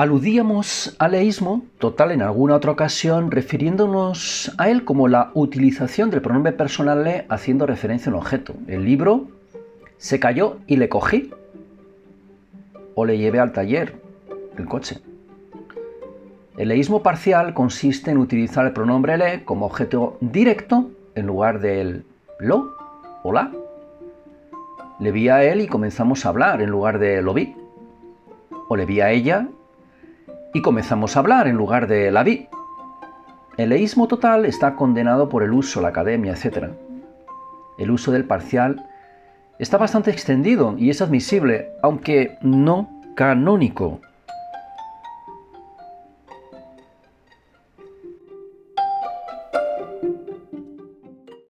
Aludíamos al leísmo total en alguna otra ocasión refiriéndonos a él como la utilización del pronombre personal le haciendo referencia a un objeto. El libro se cayó y le cogí o le llevé al taller, el coche. El leísmo parcial consiste en utilizar el pronombre le como objeto directo en lugar del lo o la. Le vi a él y comenzamos a hablar en lugar de lo vi. O le vi a ella y comenzamos a hablar en lugar de la vi. El leísmo total está condenado por el uso, la academia, etc. El uso del parcial está bastante extendido y es admisible, aunque no canónico.